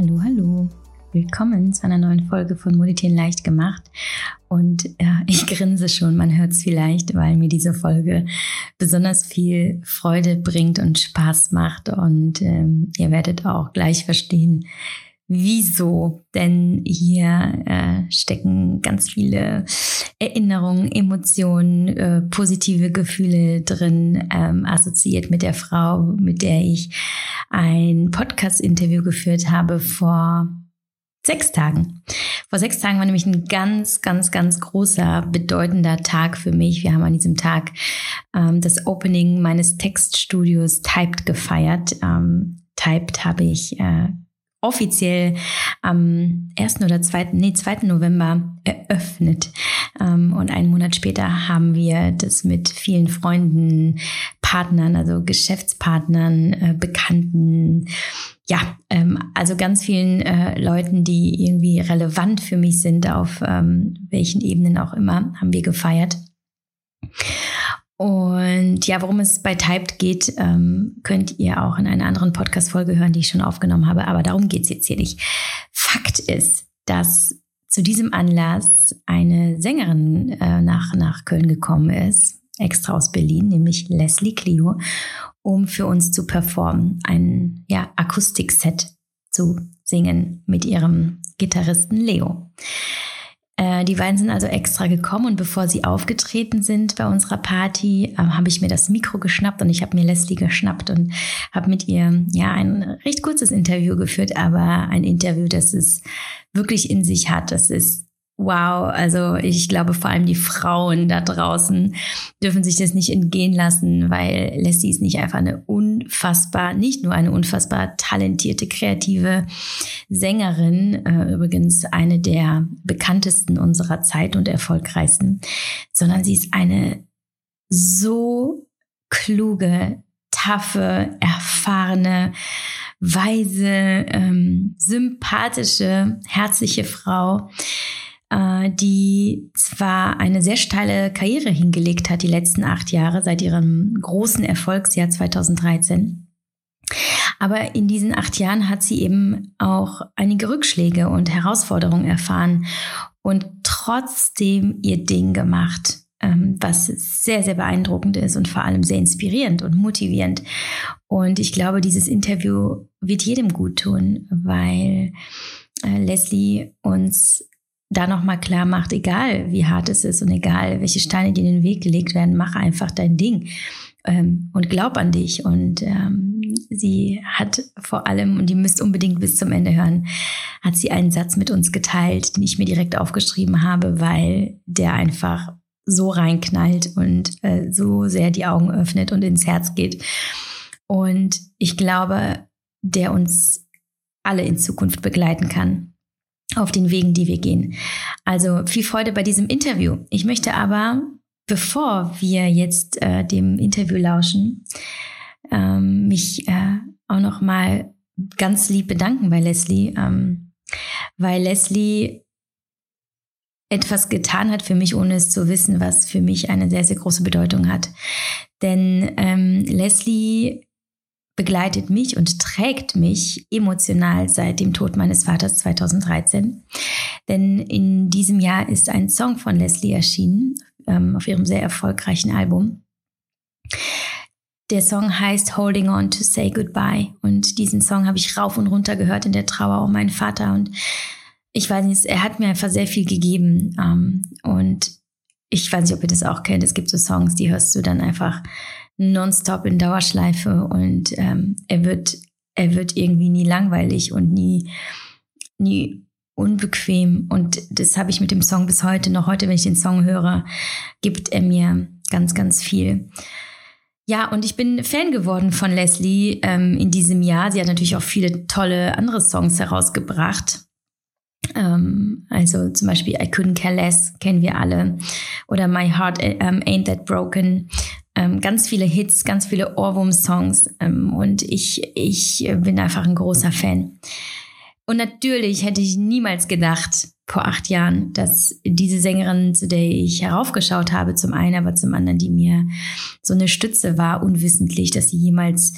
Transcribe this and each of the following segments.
Hallo, hallo. Willkommen zu einer neuen Folge von Moditieren leicht gemacht. Und ja, ich grinse schon, man hört es vielleicht, weil mir diese Folge besonders viel Freude bringt und Spaß macht. Und ähm, ihr werdet auch gleich verstehen, wieso. Denn hier äh, stecken ganz viele Erinnerungen, Emotionen, äh, positive Gefühle drin, ähm, assoziiert mit der Frau, mit der ich ein Podcast-Interview geführt habe vor sechs Tagen. Vor sechs Tagen war nämlich ein ganz, ganz, ganz großer, bedeutender Tag für mich. Wir haben an diesem Tag ähm, das Opening meines Textstudios Typed gefeiert. Ähm, Typed habe ich äh, offiziell am 1. oder 2. Nee, 2. November eröffnet. Ähm, und einen Monat später haben wir das mit vielen Freunden, Partnern, also Geschäftspartnern, äh, Bekannten, ja, ähm, also ganz vielen äh, Leuten, die irgendwie relevant für mich sind, auf ähm, welchen Ebenen auch immer, haben wir gefeiert. Und ja, worum es bei Typed geht, ähm, könnt ihr auch in einer anderen Podcast-Folge hören, die ich schon aufgenommen habe. Aber darum geht es jetzt hier nicht. Fakt ist, dass zu diesem Anlass eine Sängerin äh, nach, nach Köln gekommen ist, extra aus Berlin, nämlich Leslie Clio, um für uns zu performen, ein ja, Akustikset zu singen mit ihrem Gitarristen Leo. Äh, die beiden sind also extra gekommen und bevor sie aufgetreten sind bei unserer Party, äh, habe ich mir das Mikro geschnappt und ich habe mir Leslie geschnappt und habe mit ihr ja ein recht kurzes Interview geführt, aber ein Interview, das es wirklich in sich hat. Das ist wow, also ich glaube vor allem die Frauen da draußen dürfen sich das nicht entgehen lassen, weil Leslie ist nicht einfach eine unfassbar, nicht nur eine unfassbar talentierte, kreative Sängerin, äh, übrigens eine der bekanntesten unserer Zeit und erfolgreichsten, sondern sie ist eine so kluge, taffe, erfahrene, weise, ähm, sympathische, herzliche Frau, die zwar eine sehr steile Karriere hingelegt hat die letzten acht Jahre seit ihrem großen Erfolgsjahr 2013. Aber in diesen acht Jahren hat sie eben auch einige Rückschläge und Herausforderungen erfahren und trotzdem ihr Ding gemacht, ähm, was sehr, sehr beeindruckend ist und vor allem sehr inspirierend und motivierend. Und ich glaube, dieses Interview wird jedem gut tun, weil äh, Leslie uns da nochmal klar macht, egal wie hart es ist und egal welche Steine dir in den Weg gelegt werden, mach einfach dein Ding ähm, und glaub an dich. Und ähm, sie hat vor allem, und ihr müsst unbedingt bis zum Ende hören, hat sie einen Satz mit uns geteilt, den ich mir direkt aufgeschrieben habe, weil der einfach so reinknallt und äh, so sehr die Augen öffnet und ins Herz geht. Und ich glaube, der uns alle in Zukunft begleiten kann auf den Wegen, die wir gehen. Also viel Freude bei diesem Interview. Ich möchte aber, bevor wir jetzt äh, dem Interview lauschen, ähm, mich äh, auch noch mal ganz lieb bedanken bei Leslie, ähm, weil Leslie etwas getan hat für mich, ohne es zu wissen, was für mich eine sehr, sehr große Bedeutung hat. Denn ähm, Leslie begleitet mich und trägt mich emotional seit dem Tod meines Vaters 2013. Denn in diesem Jahr ist ein Song von Leslie erschienen ähm, auf ihrem sehr erfolgreichen Album. Der Song heißt Holding On to Say Goodbye und diesen Song habe ich rauf und runter gehört in der Trauer um meinen Vater und ich weiß nicht, er hat mir einfach sehr viel gegeben ähm, und ich weiß nicht, ob ihr das auch kennt. Es gibt so Songs, die hörst du dann einfach nonstop in Dauerschleife und ähm, er wird, er wird irgendwie nie langweilig und nie, nie unbequem. Und das habe ich mit dem Song bis heute noch. Heute, wenn ich den Song höre, gibt er mir ganz, ganz viel. Ja, und ich bin Fan geworden von Leslie ähm, in diesem Jahr. Sie hat natürlich auch viele tolle andere Songs herausgebracht. Ähm, also zum Beispiel I Couldn't Care Less kennen wir alle. Oder My Heart ähm, Ain't That Broken ähm, ganz viele Hits, ganz viele Ohrwurm-Songs ähm, und ich, ich bin einfach ein großer Fan. Und natürlich hätte ich niemals gedacht, vor acht Jahren, dass diese Sängerin, zu der ich heraufgeschaut habe, zum einen, aber zum anderen, die mir so eine Stütze war, unwissentlich, dass sie jemals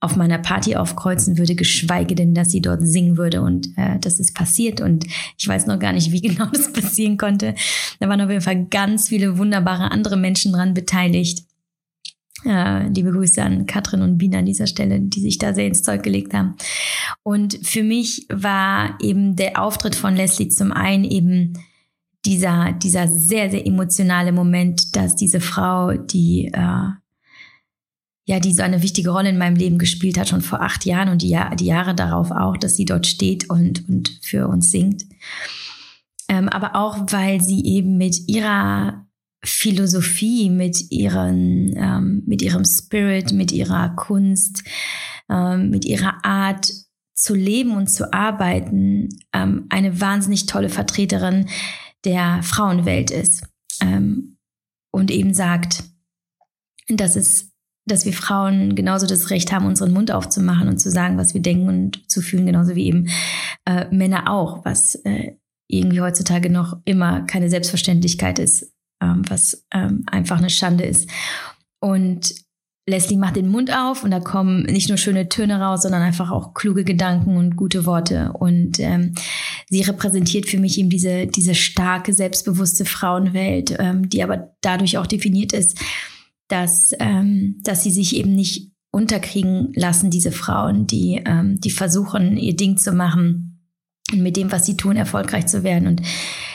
auf meiner Party aufkreuzen würde, geschweige denn, dass sie dort singen würde. Und äh, das ist passiert und ich weiß noch gar nicht, wie genau das passieren konnte. Da waren auf jeden Fall ganz viele wunderbare andere Menschen dran beteiligt. Äh, liebe Grüße an Katrin und Bina an dieser Stelle, die sich da sehr ins Zeug gelegt haben. Und für mich war eben der Auftritt von Leslie zum einen eben dieser, dieser sehr, sehr emotionale Moment, dass diese Frau, die, äh, ja, die so eine wichtige Rolle in meinem Leben gespielt hat, schon vor acht Jahren und die, die Jahre darauf auch, dass sie dort steht und, und für uns singt. Ähm, aber auch, weil sie eben mit ihrer Philosophie, mit ihren, ähm, mit ihrem Spirit, mit ihrer Kunst, ähm, mit ihrer Art zu leben und zu arbeiten, ähm, eine wahnsinnig tolle Vertreterin der Frauenwelt ist ähm, und eben sagt, dass es, dass wir Frauen genauso das Recht haben, unseren Mund aufzumachen und zu sagen, was wir denken und zu fühlen, genauso wie eben äh, Männer auch, was äh, irgendwie heutzutage noch immer keine Selbstverständlichkeit ist, ähm, was ähm, einfach eine Schande ist. Und Leslie macht den Mund auf und da kommen nicht nur schöne Töne raus, sondern einfach auch kluge Gedanken und gute Worte. Und ähm, sie repräsentiert für mich eben diese, diese starke, selbstbewusste Frauenwelt, ähm, die aber dadurch auch definiert ist, dass, ähm, dass sie sich eben nicht unterkriegen lassen, diese Frauen, die, ähm, die versuchen, ihr Ding zu machen und mit dem, was sie tun, erfolgreich zu werden. Und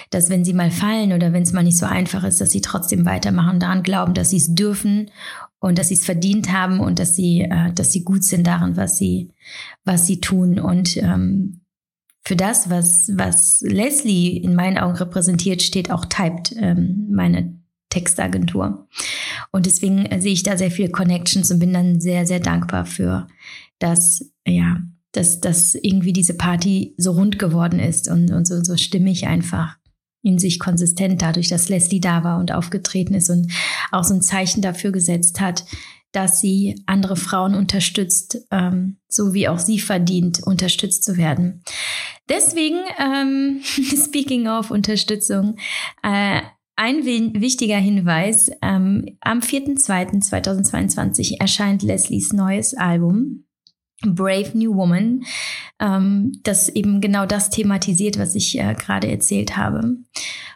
dass wenn sie mal fallen oder wenn es mal nicht so einfach ist, dass sie trotzdem weitermachen, daran glauben, dass sie es dürfen und dass sie es verdient haben und dass sie, äh, dass sie gut sind darin, was sie, was sie tun. Und ähm, für das, was, was Leslie in meinen Augen repräsentiert, steht auch Typed, ähm, meine Textagentur. Und deswegen sehe ich da sehr viele Connections und bin dann sehr, sehr dankbar für das, ja, dass, dass irgendwie diese Party so rund geworden ist und, und so, so stimmig einfach in sich konsistent dadurch, dass Leslie da war und aufgetreten ist und auch so ein Zeichen dafür gesetzt hat, dass sie andere Frauen unterstützt, ähm, so wie auch sie verdient, unterstützt zu werden. Deswegen, ähm, speaking of Unterstützung, äh, ein wichtiger Hinweis, ähm, am 4.2.2022 erscheint Leslies neues Album. Brave New Woman, ähm, das eben genau das thematisiert, was ich äh, gerade erzählt habe,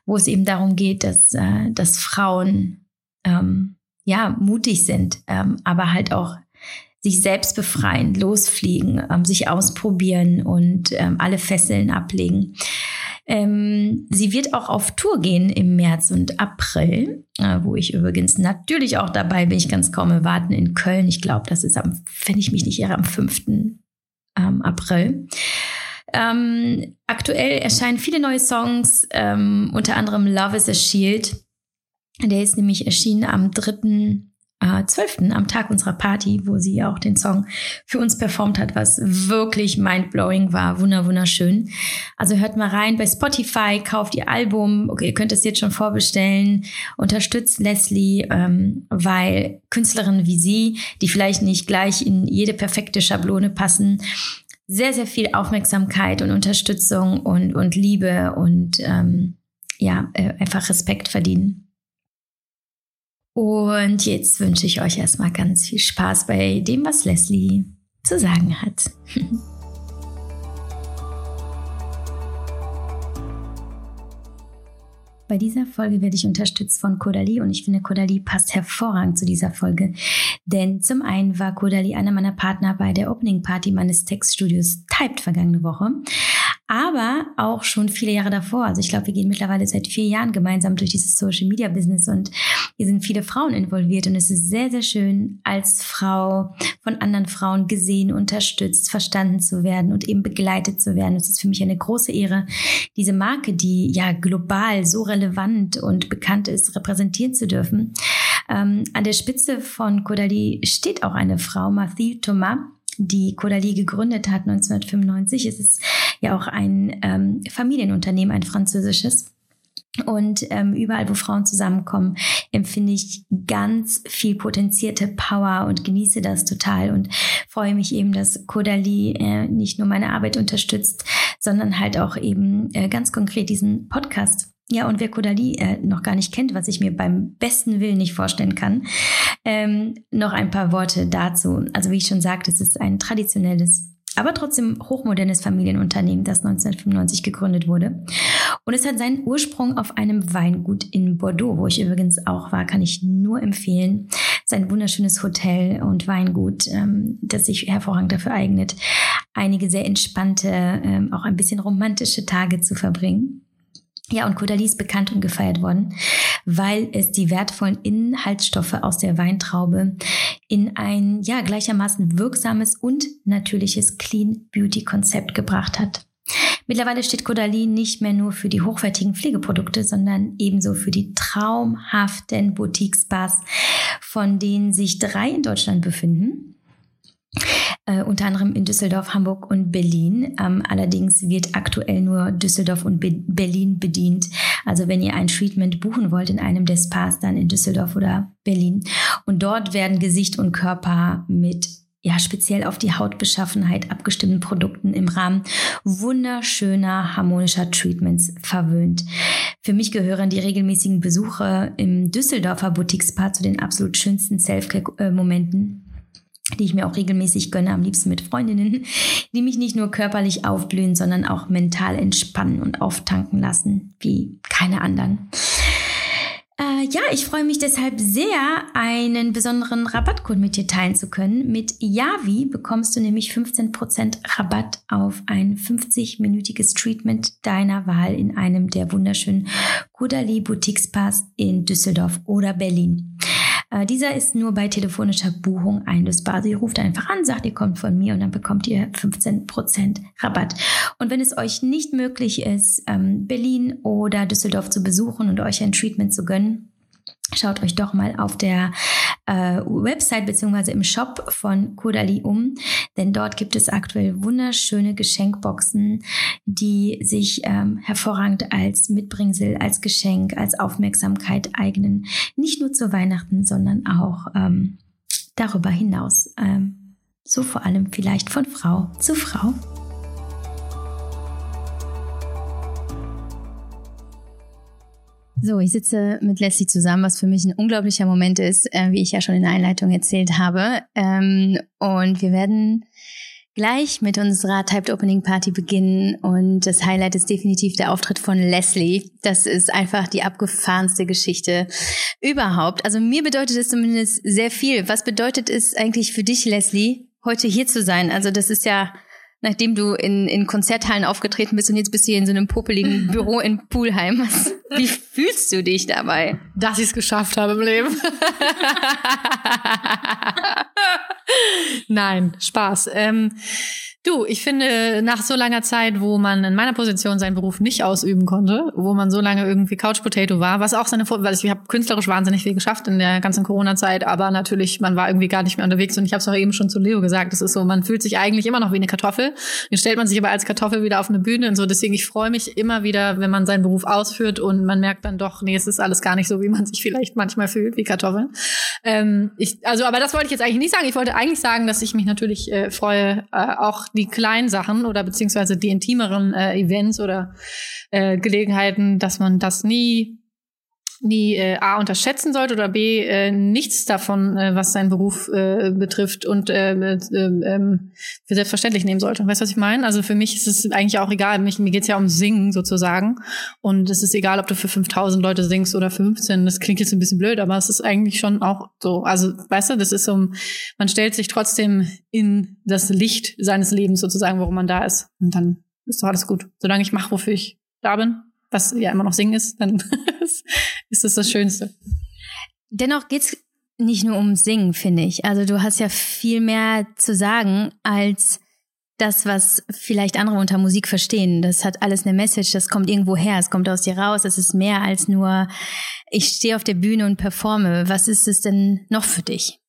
wo es eben darum geht, dass, äh, dass Frauen ähm, ja mutig sind, ähm, aber halt auch sich selbst befreien, losfliegen, ähm, sich ausprobieren und ähm, alle Fesseln ablegen. Ähm, sie wird auch auf Tour gehen im März und April, äh, wo ich übrigens natürlich auch dabei bin. Ich kann es kaum erwarten in Köln. Ich glaube, das ist am, wenn ich mich nicht irre, am 5. Ähm, April. Ähm, aktuell erscheinen viele neue Songs, ähm, unter anderem Love is a Shield. Der ist nämlich erschienen am 3 äh, 12. am Tag unserer Party, wo sie auch den Song für uns performt hat, was wirklich mindblowing war, wunder wunderschön. Also hört mal rein bei Spotify, kauft ihr Album, okay, ihr könnt es jetzt schon vorbestellen, unterstützt Leslie, ähm, weil Künstlerinnen wie sie, die vielleicht nicht gleich in jede perfekte Schablone passen, sehr, sehr viel Aufmerksamkeit und Unterstützung und, und Liebe und ähm, ja, äh, einfach Respekt verdienen. Und jetzt wünsche ich euch erstmal ganz viel Spaß bei dem, was Leslie zu sagen hat. Bei dieser Folge werde ich unterstützt von Kodali und ich finde, Kodali passt hervorragend zu dieser Folge. Denn zum einen war Kodali einer meiner Partner bei der Opening Party meines Textstudios Typed vergangene Woche aber auch schon viele Jahre davor. Also ich glaube, wir gehen mittlerweile seit vier Jahren gemeinsam durch dieses Social Media Business und hier sind viele Frauen involviert und es ist sehr, sehr schön, als Frau von anderen Frauen gesehen, unterstützt, verstanden zu werden und eben begleitet zu werden. Es ist für mich eine große Ehre, diese Marke, die ja global so relevant und bekannt ist, repräsentieren zu dürfen. Ähm, an der Spitze von Kodali steht auch eine Frau, Mathilde Thomas die Caudalie gegründet hat 1995. Es ist ja auch ein ähm, Familienunternehmen, ein französisches. Und ähm, überall, wo Frauen zusammenkommen, empfinde ich ganz viel potenzierte Power und genieße das total und freue mich eben, dass Kodali äh, nicht nur meine Arbeit unterstützt, sondern halt auch eben äh, ganz konkret diesen Podcast Ja, und wer Kodali äh, noch gar nicht kennt, was ich mir beim besten Willen nicht vorstellen kann, ähm, noch ein paar Worte dazu. Also wie ich schon sagte, es ist ein traditionelles aber trotzdem hochmodernes Familienunternehmen, das 1995 gegründet wurde. Und es hat seinen Ursprung auf einem Weingut in Bordeaux, wo ich übrigens auch war, kann ich nur empfehlen. Es ist ein wunderschönes Hotel und Weingut, ähm, das sich hervorragend dafür eignet, einige sehr entspannte, ähm, auch ein bisschen romantische Tage zu verbringen. Ja, und Caudalie ist bekannt und gefeiert worden, weil es die wertvollen Inhaltsstoffe aus der Weintraube in ein ja gleichermaßen wirksames und natürliches Clean Beauty Konzept gebracht hat. Mittlerweile steht Caudalie nicht mehr nur für die hochwertigen Pflegeprodukte, sondern ebenso für die traumhaften Boutique-Spas, von denen sich drei in Deutschland befinden äh, unter anderem in Düsseldorf, Hamburg und Berlin. Ähm, allerdings wird aktuell nur Düsseldorf und Be Berlin bedient. Also wenn ihr ein Treatment buchen wollt in einem der Spas, dann in Düsseldorf oder Berlin. Und dort werden Gesicht und Körper mit ja, speziell auf die Hautbeschaffenheit abgestimmten Produkten im Rahmen wunderschöner, harmonischer Treatments verwöhnt. Für mich gehören die regelmäßigen Besuche im Düsseldorfer Boutique Spa zu den absolut schönsten Selfcare-Momenten die ich mir auch regelmäßig gönne, am liebsten mit Freundinnen, die mich nicht nur körperlich aufblühen, sondern auch mental entspannen und auftanken lassen, wie keine anderen. Äh, ja, ich freue mich deshalb sehr, einen besonderen Rabattcode mit dir teilen zu können. Mit Yavi bekommst du nämlich 15% Rabatt auf ein 50-minütiges Treatment deiner Wahl in einem der wunderschönen Kudali Boutique Spas in Düsseldorf oder Berlin. Äh, dieser ist nur bei telefonischer Buchung einlösbar. Also ihr ruft einfach an, sagt, ihr kommt von mir und dann bekommt ihr 15% Rabatt. Und wenn es euch nicht möglich ist, ähm, Berlin oder Düsseldorf zu besuchen und euch ein Treatment zu gönnen, Schaut euch doch mal auf der äh, Website beziehungsweise im Shop von Kodali um, denn dort gibt es aktuell wunderschöne Geschenkboxen, die sich ähm, hervorragend als Mitbringsel, als Geschenk, als Aufmerksamkeit eignen. Nicht nur zu Weihnachten, sondern auch ähm, darüber hinaus. Ähm, so vor allem vielleicht von Frau zu Frau. So, ich sitze mit Leslie zusammen, was für mich ein unglaublicher Moment ist, äh, wie ich ja schon in der Einleitung erzählt habe. Ähm, und wir werden gleich mit unserer Typed Opening Party beginnen und das Highlight ist definitiv der Auftritt von Leslie. Das ist einfach die abgefahrenste Geschichte überhaupt. Also mir bedeutet es zumindest sehr viel. Was bedeutet es eigentlich für dich, Leslie, heute hier zu sein? Also das ist ja nachdem du in, in Konzerthallen aufgetreten bist und jetzt bist du hier in so einem popeligen Büro in Pulheim. Wie fühlst du dich dabei? Dass ich es geschafft habe im Leben. Nein, Spaß. Ähm, Du, ich finde, nach so langer Zeit, wo man in meiner Position seinen Beruf nicht ausüben konnte, wo man so lange irgendwie Couch Potato war, was auch seine Vor weil ich habe künstlerisch wahnsinnig viel geschafft in der ganzen Corona-Zeit, aber natürlich, man war irgendwie gar nicht mehr unterwegs und ich habe es auch eben schon zu Leo gesagt, es ist so, man fühlt sich eigentlich immer noch wie eine Kartoffel. Dann stellt man sich aber als Kartoffel wieder auf eine Bühne und so. Deswegen, ich freue mich immer wieder, wenn man seinen Beruf ausführt und man merkt dann doch, nee, es ist alles gar nicht so, wie man sich vielleicht manchmal fühlt, wie Kartoffeln. Ähm, ich, also, aber das wollte ich jetzt eigentlich nicht sagen. Ich wollte eigentlich sagen, dass ich mich natürlich äh, freue, äh, auch die kleinen Sachen oder beziehungsweise die intimeren äh, Events oder äh, Gelegenheiten, dass man das nie nie äh, A unterschätzen sollte oder B äh, nichts davon, äh, was seinen Beruf äh, betrifft und äh, äh, äh, für selbstverständlich nehmen sollte. Weißt du, was ich meine? Also für mich ist es eigentlich auch egal. Mich, mir geht's ja um Singen sozusagen und es ist egal, ob du für 5000 Leute singst oder 15. Das klingt jetzt ein bisschen blöd, aber es ist eigentlich schon auch so. Also weißt du, das ist so, man stellt sich trotzdem in das Licht seines Lebens sozusagen, warum man da ist und dann ist doch alles gut. Solange ich mache, wofür ich da bin, was ja immer noch Singen ist, dann ist das das Schönste. Dennoch geht's nicht nur um Singen, finde ich. Also du hast ja viel mehr zu sagen als das, was vielleicht andere unter Musik verstehen. Das hat alles eine Message, das kommt irgendwo her, es kommt aus dir raus, es ist mehr als nur, ich stehe auf der Bühne und performe. Was ist es denn noch für dich?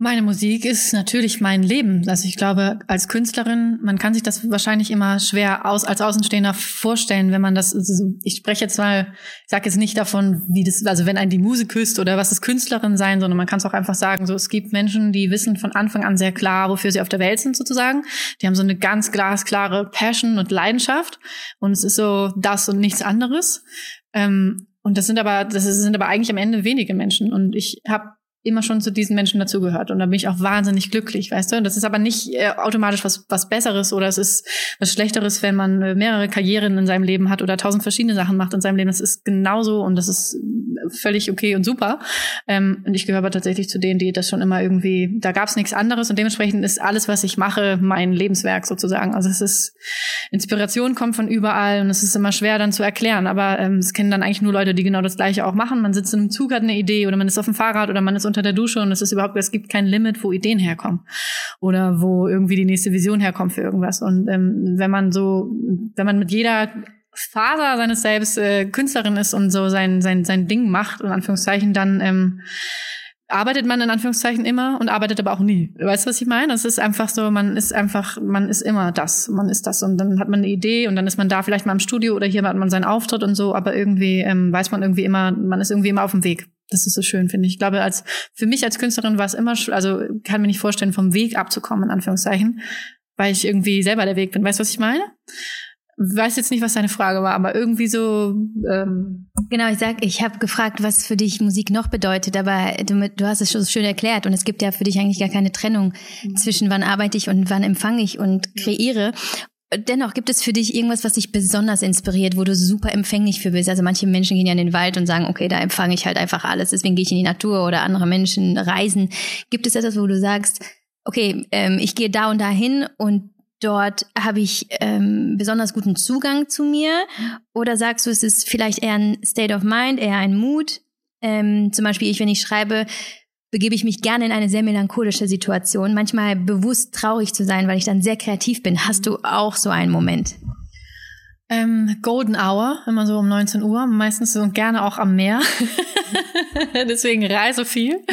Meine Musik ist natürlich mein Leben. Also ich glaube, als Künstlerin, man kann sich das wahrscheinlich immer schwer aus, als Außenstehender vorstellen, wenn man das, also ich spreche jetzt mal, ich sage jetzt nicht davon, wie das, also wenn ein die Muse küsst oder was ist Künstlerin sein, sondern man kann es auch einfach sagen, so es gibt Menschen, die wissen von Anfang an sehr klar, wofür sie auf der Welt sind sozusagen. Die haben so eine ganz glasklare Passion und Leidenschaft und es ist so das und nichts anderes. Ähm, und das sind aber, das sind aber eigentlich am Ende wenige Menschen. Und ich habe immer schon zu diesen Menschen dazugehört. Und da bin ich auch wahnsinnig glücklich, weißt du? Und das ist aber nicht äh, automatisch was, was Besseres oder es ist was Schlechteres, wenn man äh, mehrere Karrieren in seinem Leben hat oder tausend verschiedene Sachen macht in seinem Leben. Das ist genauso und das ist völlig okay und super. Ähm, und ich gehöre aber tatsächlich zu denen, die das schon immer irgendwie, da gab es nichts anderes und dementsprechend ist alles, was ich mache, mein Lebenswerk sozusagen. Also es ist, Inspiration kommt von überall und es ist immer schwer dann zu erklären, aber ähm, es kennen dann eigentlich nur Leute, die genau das Gleiche auch machen. Man sitzt in einem Zug, hat eine Idee oder man ist auf dem Fahrrad oder man ist unter der Dusche und es ist überhaupt, es gibt kein Limit, wo Ideen herkommen oder wo irgendwie die nächste Vision herkommt für irgendwas. Und ähm, wenn man so, wenn man mit jeder Faser seines Selbst äh, Künstlerin ist und so sein, sein, sein Ding macht, in Anführungszeichen, dann ähm, arbeitet man in Anführungszeichen immer und arbeitet aber auch nie. Weißt du, was ich meine? Es ist einfach so, man ist einfach, man ist immer das, man ist das und dann hat man eine Idee und dann ist man da vielleicht mal im Studio oder hier hat man seinen Auftritt und so, aber irgendwie ähm, weiß man irgendwie immer, man ist irgendwie immer auf dem Weg. Das ist so schön, finde ich. Ich glaube, als für mich als Künstlerin war es immer, also kann mir nicht vorstellen, vom Weg abzukommen, in Anführungszeichen, weil ich irgendwie selber der Weg bin. Weißt du, was ich meine? weiß jetzt nicht, was deine Frage war, aber irgendwie so. Ähm genau, ich sag, ich habe gefragt, was für dich Musik noch bedeutet, aber du, du hast es schon so schön erklärt und es gibt ja für dich eigentlich gar keine Trennung mhm. zwischen wann arbeite ich und wann empfange ich und kreiere. Dennoch gibt es für dich irgendwas, was dich besonders inspiriert, wo du super empfänglich für bist. Also manche Menschen gehen ja in den Wald und sagen, okay, da empfange ich halt einfach alles, deswegen gehe ich in die Natur oder andere Menschen reisen. Gibt es etwas, wo du sagst, okay, ähm, ich gehe da und da hin und dort habe ich ähm, besonders guten Zugang zu mir? Oder sagst du, es ist vielleicht eher ein State of Mind, eher ein Mut? Ähm, zum Beispiel ich, wenn ich schreibe, begebe ich mich gerne in eine sehr melancholische Situation, manchmal bewusst traurig zu sein, weil ich dann sehr kreativ bin. Hast du auch so einen Moment? Ähm, Golden Hour, immer so um 19 Uhr, meistens so gerne auch am Meer. Deswegen reise viel.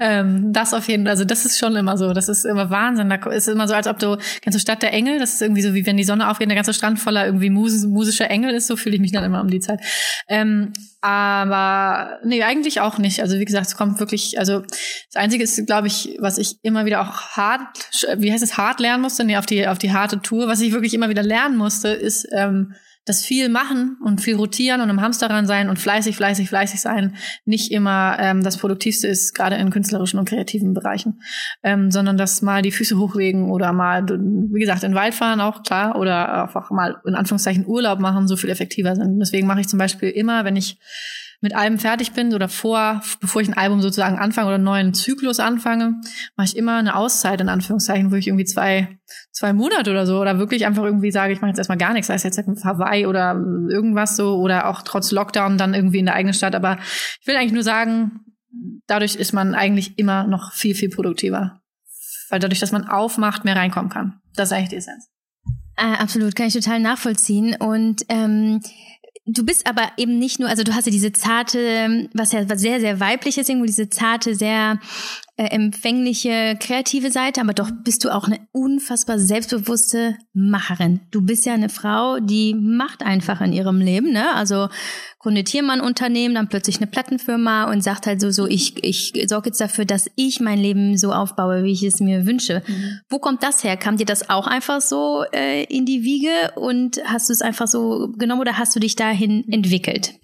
Ähm, das auf jeden Fall, also das ist schon immer so, das ist immer Wahnsinn. Da ist immer so, als ob du, du Stadt der Engel? Das ist irgendwie so, wie wenn die Sonne aufgeht, der ganze Strand voller irgendwie mus musischer Engel ist, so fühle ich mich dann immer um die Zeit. Ähm, aber nee, eigentlich auch nicht. Also wie gesagt, es kommt wirklich, also das Einzige ist, glaube ich, was ich immer wieder auch hart, wie heißt es, hart lernen musste, nee, auf die, auf die harte Tour, was ich wirklich immer wieder lernen musste, ist ähm, das viel machen und viel rotieren und im Hamsterrad sein und fleißig, fleißig, fleißig sein nicht immer ähm, das Produktivste ist, gerade in künstlerischen und kreativen Bereichen, ähm, sondern dass mal die Füße hochlegen oder mal, wie gesagt, in den Wald fahren auch klar oder einfach mal in Anführungszeichen Urlaub machen so viel effektiver sind. Deswegen mache ich zum Beispiel immer, wenn ich mit Alben fertig bin oder vor, bevor ich ein Album sozusagen anfange oder einen neuen Zyklus anfange, mache ich immer eine Auszeit in Anführungszeichen, wo ich irgendwie zwei, zwei Monate oder so oder wirklich einfach irgendwie sage, ich mache jetzt erstmal gar nichts, sei es jetzt Hawaii oder irgendwas so oder auch trotz Lockdown dann irgendwie in der eigenen Stadt. Aber ich will eigentlich nur sagen, dadurch ist man eigentlich immer noch viel, viel produktiver. Weil dadurch, dass man aufmacht, mehr reinkommen kann. Das ist eigentlich die Essenz. Äh, absolut, kann ich total nachvollziehen. Und ähm, Du bist aber eben nicht nur, also du hast ja diese zarte, was ja was sehr, sehr weiblich ist, irgendwo diese zarte, sehr äh, empfängliche, kreative Seite, aber doch bist du auch eine unfassbar selbstbewusste Macherin. Du bist ja eine Frau, die macht einfach in ihrem Leben, ne? Also gründet hier mal ein Unternehmen, dann plötzlich eine Plattenfirma und sagt halt so, so ich, ich sorge jetzt dafür, dass ich mein Leben so aufbaue, wie ich es mir wünsche. Mhm. Wo kommt das her? Kam dir das auch einfach so äh, in die Wiege und hast du es einfach so genommen oder hast du dich dahin entwickelt?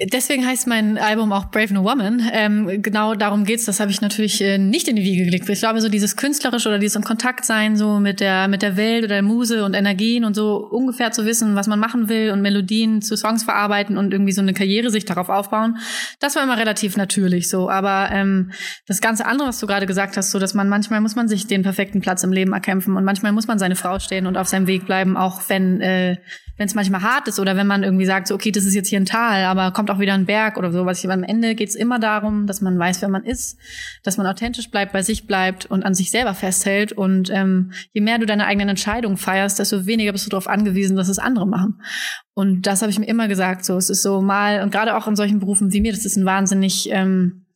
Deswegen heißt mein Album auch Brave New Woman. Ähm, genau darum geht's. Das habe ich natürlich äh, nicht in die Wiege gelegt. Ich glaube, so dieses künstlerische oder dieses in Kontakt sein so mit der mit der Welt oder der Muse und Energien und so ungefähr zu wissen, was man machen will und Melodien zu Songs verarbeiten und irgendwie so eine Karriere sich darauf aufbauen. Das war immer relativ natürlich so. Aber ähm, das ganze andere, was du gerade gesagt hast, so dass man manchmal muss man sich den perfekten Platz im Leben erkämpfen und manchmal muss man seine Frau stehen und auf seinem Weg bleiben, auch wenn äh, wenn es manchmal hart ist oder wenn man irgendwie sagt, so, okay, das ist jetzt hier ein Tal, aber kommt auch wieder ein Berg oder so. Was ich am Ende geht es immer darum, dass man weiß, wer man ist, dass man authentisch bleibt, bei sich bleibt und an sich selber festhält. Und ähm, je mehr du deine eigenen Entscheidungen feierst, desto weniger bist du darauf angewiesen, dass es andere machen. Und das habe ich mir immer gesagt. So, es ist so mal und gerade auch in solchen Berufen wie mir, das ist ein wahnsinnig ähm,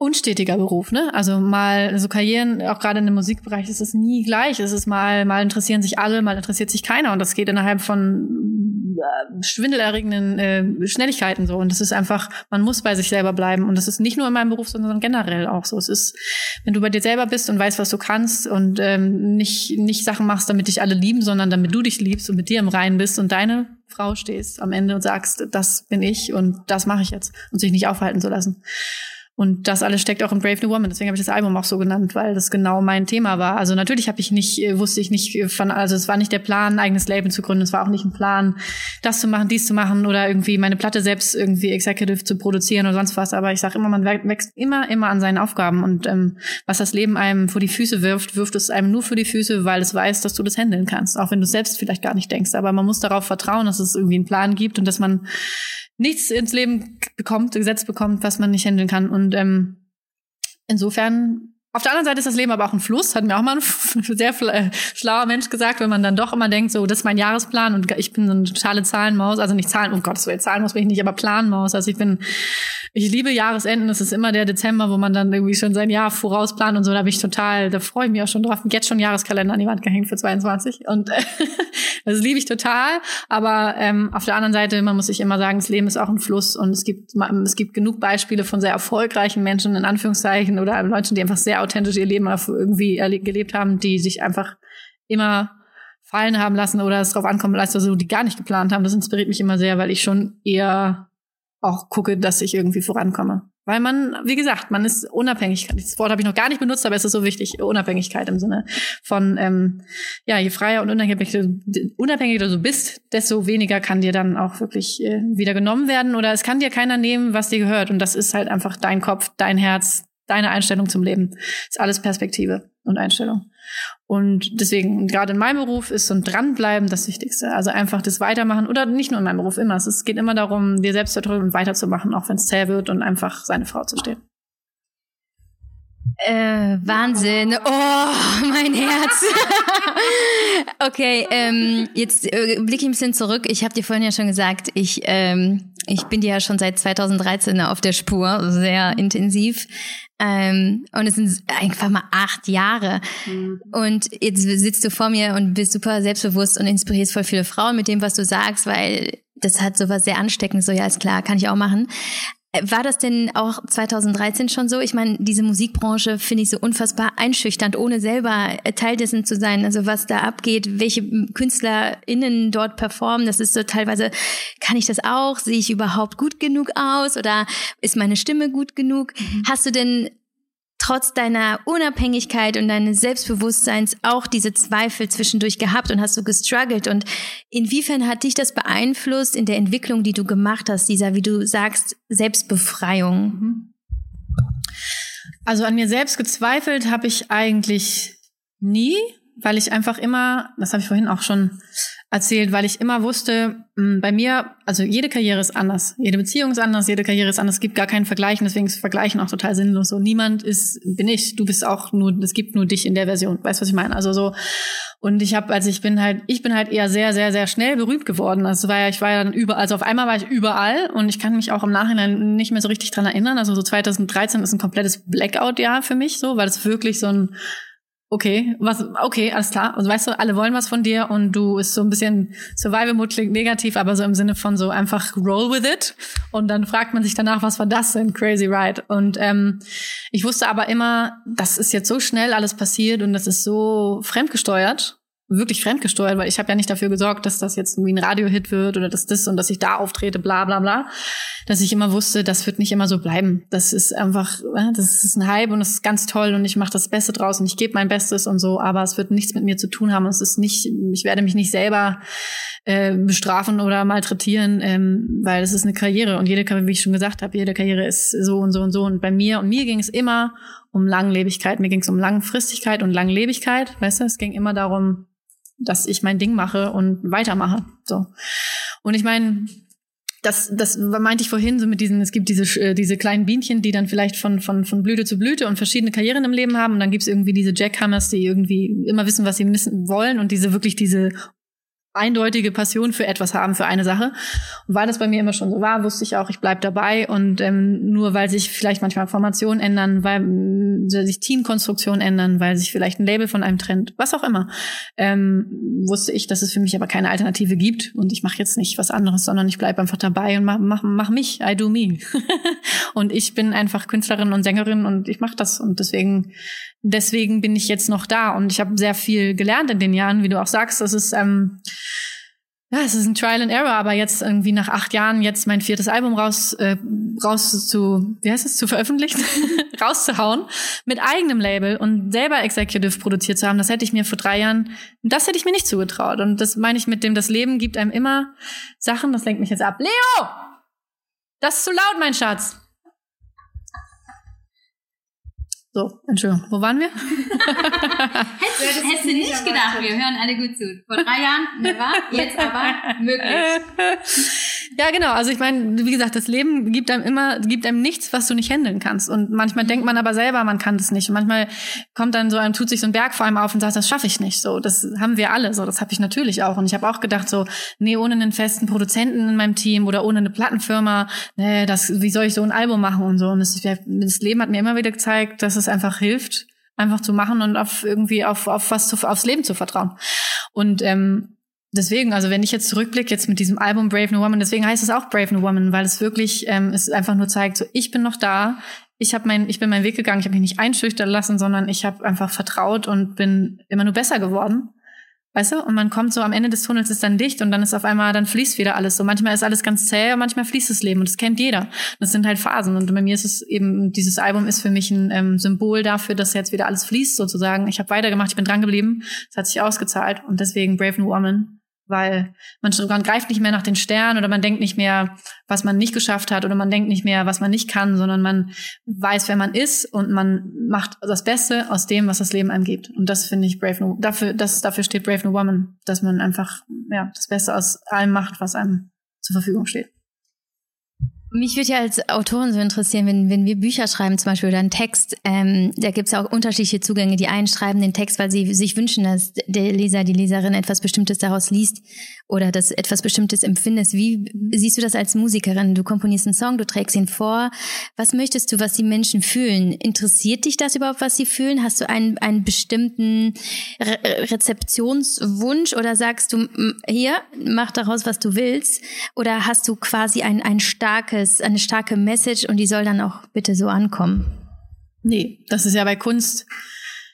unstetiger Beruf, ne? Also mal so Karrieren, auch gerade in dem Musikbereich ist es nie gleich. Es ist mal, mal interessieren sich alle, mal interessiert sich keiner und das geht innerhalb von äh, schwindelerregenden äh, Schnelligkeiten so. Und das ist einfach, man muss bei sich selber bleiben. Und das ist nicht nur in meinem Beruf, sondern generell auch so. Es ist, wenn du bei dir selber bist und weißt, was du kannst und ähm, nicht, nicht Sachen machst, damit dich alle lieben, sondern damit du dich liebst und mit dir im Reinen bist und deine Frau stehst am Ende und sagst, das bin ich und das mache ich jetzt und sich nicht aufhalten zu lassen. Und das alles steckt auch in Brave New Woman. Deswegen habe ich das Album auch so genannt, weil das genau mein Thema war. Also natürlich habe ich nicht, äh, wusste ich nicht von, also es war nicht der Plan, ein eigenes Label zu gründen. Es war auch nicht ein Plan, das zu machen, dies zu machen oder irgendwie meine Platte selbst irgendwie executive zu produzieren oder sonst was. Aber ich sage immer, man wächst immer, immer an seinen Aufgaben. Und ähm, was das Leben einem vor die Füße wirft, wirft es einem nur für die Füße, weil es weiß, dass du das handeln kannst. Auch wenn du selbst vielleicht gar nicht denkst. Aber man muss darauf vertrauen, dass es irgendwie einen Plan gibt und dass man nichts ins Leben bekommt, gesetzt bekommt, was man nicht handeln kann. Und ähm, insofern auf der anderen Seite ist das Leben aber auch ein Fluss, hat mir auch mal ein sehr äh, schlauer Mensch gesagt, wenn man dann doch immer denkt, so, das ist mein Jahresplan und ich bin so eine totale Zahlenmaus, also nicht Zahlen, um Gottes Willen, Zahlenmaus bin ich nicht, aber Planmaus. Also ich bin, ich liebe Jahresenden, es ist immer der Dezember, wo man dann irgendwie schon sein Jahr vorausplant und so, da bin ich total, da freue ich mich auch schon drauf. Jetzt schon Jahreskalender an die Wand gehängt für 22 und äh, das liebe ich total, aber ähm, auf der anderen Seite, man muss sich immer sagen, das Leben ist auch ein Fluss und es gibt, es gibt genug Beispiele von sehr erfolgreichen Menschen, in Anführungszeichen, oder Leuten, die einfach sehr authentisch ihr Leben irgendwie gelebt haben, die sich einfach immer fallen haben lassen oder es drauf ankommen lassen, also die gar nicht geplant haben. Das inspiriert mich immer sehr, weil ich schon eher auch gucke, dass ich irgendwie vorankomme. Weil man, wie gesagt, man ist unabhängig. Das Wort habe ich noch gar nicht benutzt, aber es ist so wichtig. Unabhängigkeit im Sinne von, ähm, ja, je freier und unabhängiger, unabhängiger du bist, desto weniger kann dir dann auch wirklich äh, wieder genommen werden oder es kann dir keiner nehmen, was dir gehört. Und das ist halt einfach dein Kopf, dein Herz, deine Einstellung zum Leben. Ist alles Perspektive und Einstellung. Und deswegen, gerade in meinem Beruf ist so ein Dranbleiben das Wichtigste. Also einfach das Weitermachen oder nicht nur in meinem Beruf, immer. Es geht immer darum, dir selbst zu drücken und weiterzumachen, auch wenn es zäh wird und einfach seine Frau zu stehen. Äh, Wahnsinn. Oh, mein Herz. okay, ähm, jetzt äh, blicke ich ein bisschen zurück. Ich habe dir vorhin ja schon gesagt, ich, ähm, ich bin dir ja schon seit 2013 auf der Spur, sehr intensiv. Ähm, und es sind einfach mal acht Jahre. Mhm. Und jetzt sitzt du vor mir und bist super selbstbewusst und inspirierst voll viele Frauen mit dem, was du sagst, weil das hat sowas sehr Ansteckendes. So, ja, ist klar, kann ich auch machen. War das denn auch 2013 schon so? Ich meine, diese Musikbranche finde ich so unfassbar einschüchternd, ohne selber Teil dessen zu sein. Also was da abgeht, welche KünstlerInnen dort performen, das ist so teilweise, kann ich das auch? Sehe ich überhaupt gut genug aus? Oder ist meine Stimme gut genug? Mhm. Hast du denn trotz deiner Unabhängigkeit und deines Selbstbewusstseins auch diese Zweifel zwischendurch gehabt und hast du gestruggelt? Und inwiefern hat dich das beeinflusst in der Entwicklung, die du gemacht hast, dieser, wie du sagst, Selbstbefreiung? Also an mir selbst gezweifelt habe ich eigentlich nie, weil ich einfach immer, das habe ich vorhin auch schon erzählt, weil ich immer wusste, hm, bei mir, also jede Karriere ist anders, jede Beziehung ist anders, jede Karriere ist anders, es gibt gar keinen Vergleich, deswegen ist Vergleichen auch total sinnlos. So niemand ist, bin ich, du bist auch nur, es gibt nur dich in der Version, weißt du, was ich meine? Also so und ich habe, also ich bin halt, ich bin halt eher sehr, sehr, sehr schnell berühmt geworden. Also war ja, ich war ja dann überall, also auf einmal war ich überall und ich kann mich auch im Nachhinein nicht mehr so richtig dran erinnern. Also so 2013 ist ein komplettes Blackout-Jahr für mich, so, weil es wirklich so ein okay, was, okay, alles klar. Also weißt du, alle wollen was von dir und du ist so ein bisschen Survival Mode klingt negativ, aber so im Sinne von so einfach roll with it. Und dann fragt man sich danach, was war das denn? Crazy Ride. Und ähm, ich wusste aber immer, das ist jetzt so schnell alles passiert und das ist so fremdgesteuert wirklich fremdgesteuert, weil ich habe ja nicht dafür gesorgt, dass das jetzt irgendwie ein Radiohit wird oder dass das und dass ich da auftrete, bla bla bla. Dass ich immer wusste, das wird nicht immer so bleiben. Das ist einfach, äh, das ist ein Hype und es ist ganz toll und ich mache das Beste draus und ich gebe mein Bestes und so, aber es wird nichts mit mir zu tun haben. Es ist nicht, ich werde mich nicht selber äh, bestrafen oder malträtieren, ähm, weil es ist eine Karriere und jede Karriere, wie ich schon gesagt habe, jede Karriere ist so und so und so. Und bei mir und mir ging es immer um Langlebigkeit, mir ging es um Langfristigkeit und Langlebigkeit, weißt du, es ging immer darum, dass ich mein Ding mache und weitermache. So. Und ich meine, das, das meinte ich vorhin so mit diesen, es gibt diese, äh, diese kleinen Bienchen, die dann vielleicht von, von, von Blüte zu Blüte und verschiedene Karrieren im Leben haben. Und dann gibt's irgendwie diese Jackhammers, die irgendwie immer wissen, was sie wissen wollen und diese wirklich diese eindeutige Passion für etwas haben, für eine Sache. Und weil das bei mir immer schon so war, wusste ich auch, ich bleib dabei. Und ähm, nur weil sich vielleicht manchmal Formationen ändern, weil äh, sich Teamkonstruktionen ändern, weil sich vielleicht ein Label von einem trennt, was auch immer, ähm, wusste ich, dass es für mich aber keine Alternative gibt. Und ich mache jetzt nicht was anderes, sondern ich bleib einfach dabei und mach, mach, mach mich, I do me. und ich bin einfach Künstlerin und Sängerin und ich mache das. Und deswegen deswegen bin ich jetzt noch da und ich habe sehr viel gelernt in den Jahren, wie du auch sagst. Das ist ähm, ja, es ist ein Trial and Error, aber jetzt irgendwie nach acht Jahren jetzt mein viertes Album raus, äh, raus zu, wie heißt es, zu veröffentlichen, rauszuhauen mit eigenem Label und selber Executive produziert zu haben, das hätte ich mir vor drei Jahren, das hätte ich mir nicht zugetraut. Und das meine ich mit dem, das Leben gibt einem immer Sachen, das lenkt mich jetzt ab. Leo! Das ist zu laut, mein Schatz. So, Entschuldigung, wo waren wir? hättest, hättest du nicht gedacht, wir hören alle gut zu. Vor drei Jahren, never, jetzt aber möglich. Ja, genau. Also ich meine, wie gesagt, das Leben gibt einem immer, gibt einem nichts, was du nicht handeln kannst. Und manchmal denkt man aber selber, man kann das nicht. Und manchmal kommt dann so einem, tut sich so ein Berg vor einem auf und sagt, das schaffe ich nicht. So, das haben wir alle. So, das habe ich natürlich auch. Und ich habe auch gedacht, so, nee, ohne einen festen Produzenten in meinem Team oder ohne eine Plattenfirma, nee, das, wie soll ich so ein Album machen und so. Und das, das Leben hat mir immer wieder gezeigt, dass es einfach hilft, einfach zu machen und auf irgendwie auf, auf was zu, aufs Leben zu vertrauen. Und ähm, deswegen, also wenn ich jetzt zurückblicke, jetzt mit diesem Album Brave New Woman, deswegen heißt es auch Brave New Woman, weil es wirklich, ähm, es einfach nur zeigt, so ich bin noch da, ich habe mein, ich bin meinen Weg gegangen, ich habe mich nicht einschüchtern lassen, sondern ich habe einfach vertraut und bin immer nur besser geworden. Weißt du? Und man kommt so am Ende des Tunnels ist dann dicht und dann ist auf einmal, dann fließt wieder alles so. Manchmal ist alles ganz zäh und manchmal fließt das Leben und das kennt jeder. Das sind halt Phasen und bei mir ist es eben, dieses Album ist für mich ein ähm, Symbol dafür, dass jetzt wieder alles fließt sozusagen. Ich habe weitergemacht, ich bin dran geblieben, es hat sich ausgezahlt und deswegen Brave New Woman weil man, man greift nicht mehr nach den Sternen oder man denkt nicht mehr, was man nicht geschafft hat oder man denkt nicht mehr, was man nicht kann, sondern man weiß, wer man ist und man macht das Beste aus dem, was das Leben einem gibt. Und das finde ich Brave New, dafür, das, dafür steht Brave New Woman, dass man einfach, ja, das Beste aus allem macht, was einem zur Verfügung steht. Mich würde ja als Autorin so interessieren, wenn, wenn wir Bücher schreiben zum Beispiel oder einen Text, ähm, da gibt es auch unterschiedliche Zugänge. Die einen schreiben den Text, weil sie sich wünschen, dass der Leser, die Leserin etwas Bestimmtes daraus liest oder das etwas Bestimmtes empfindest. Wie siehst du das als Musikerin? Du komponierst einen Song, du trägst ihn vor. Was möchtest du, was die Menschen fühlen? Interessiert dich das überhaupt, was sie fühlen? Hast du einen, einen bestimmten Re Rezeptionswunsch oder sagst du, hier, mach daraus, was du willst? Oder hast du quasi ein, ein starkes, eine starke Message und die soll dann auch bitte so ankommen? Nee, das ist ja bei Kunst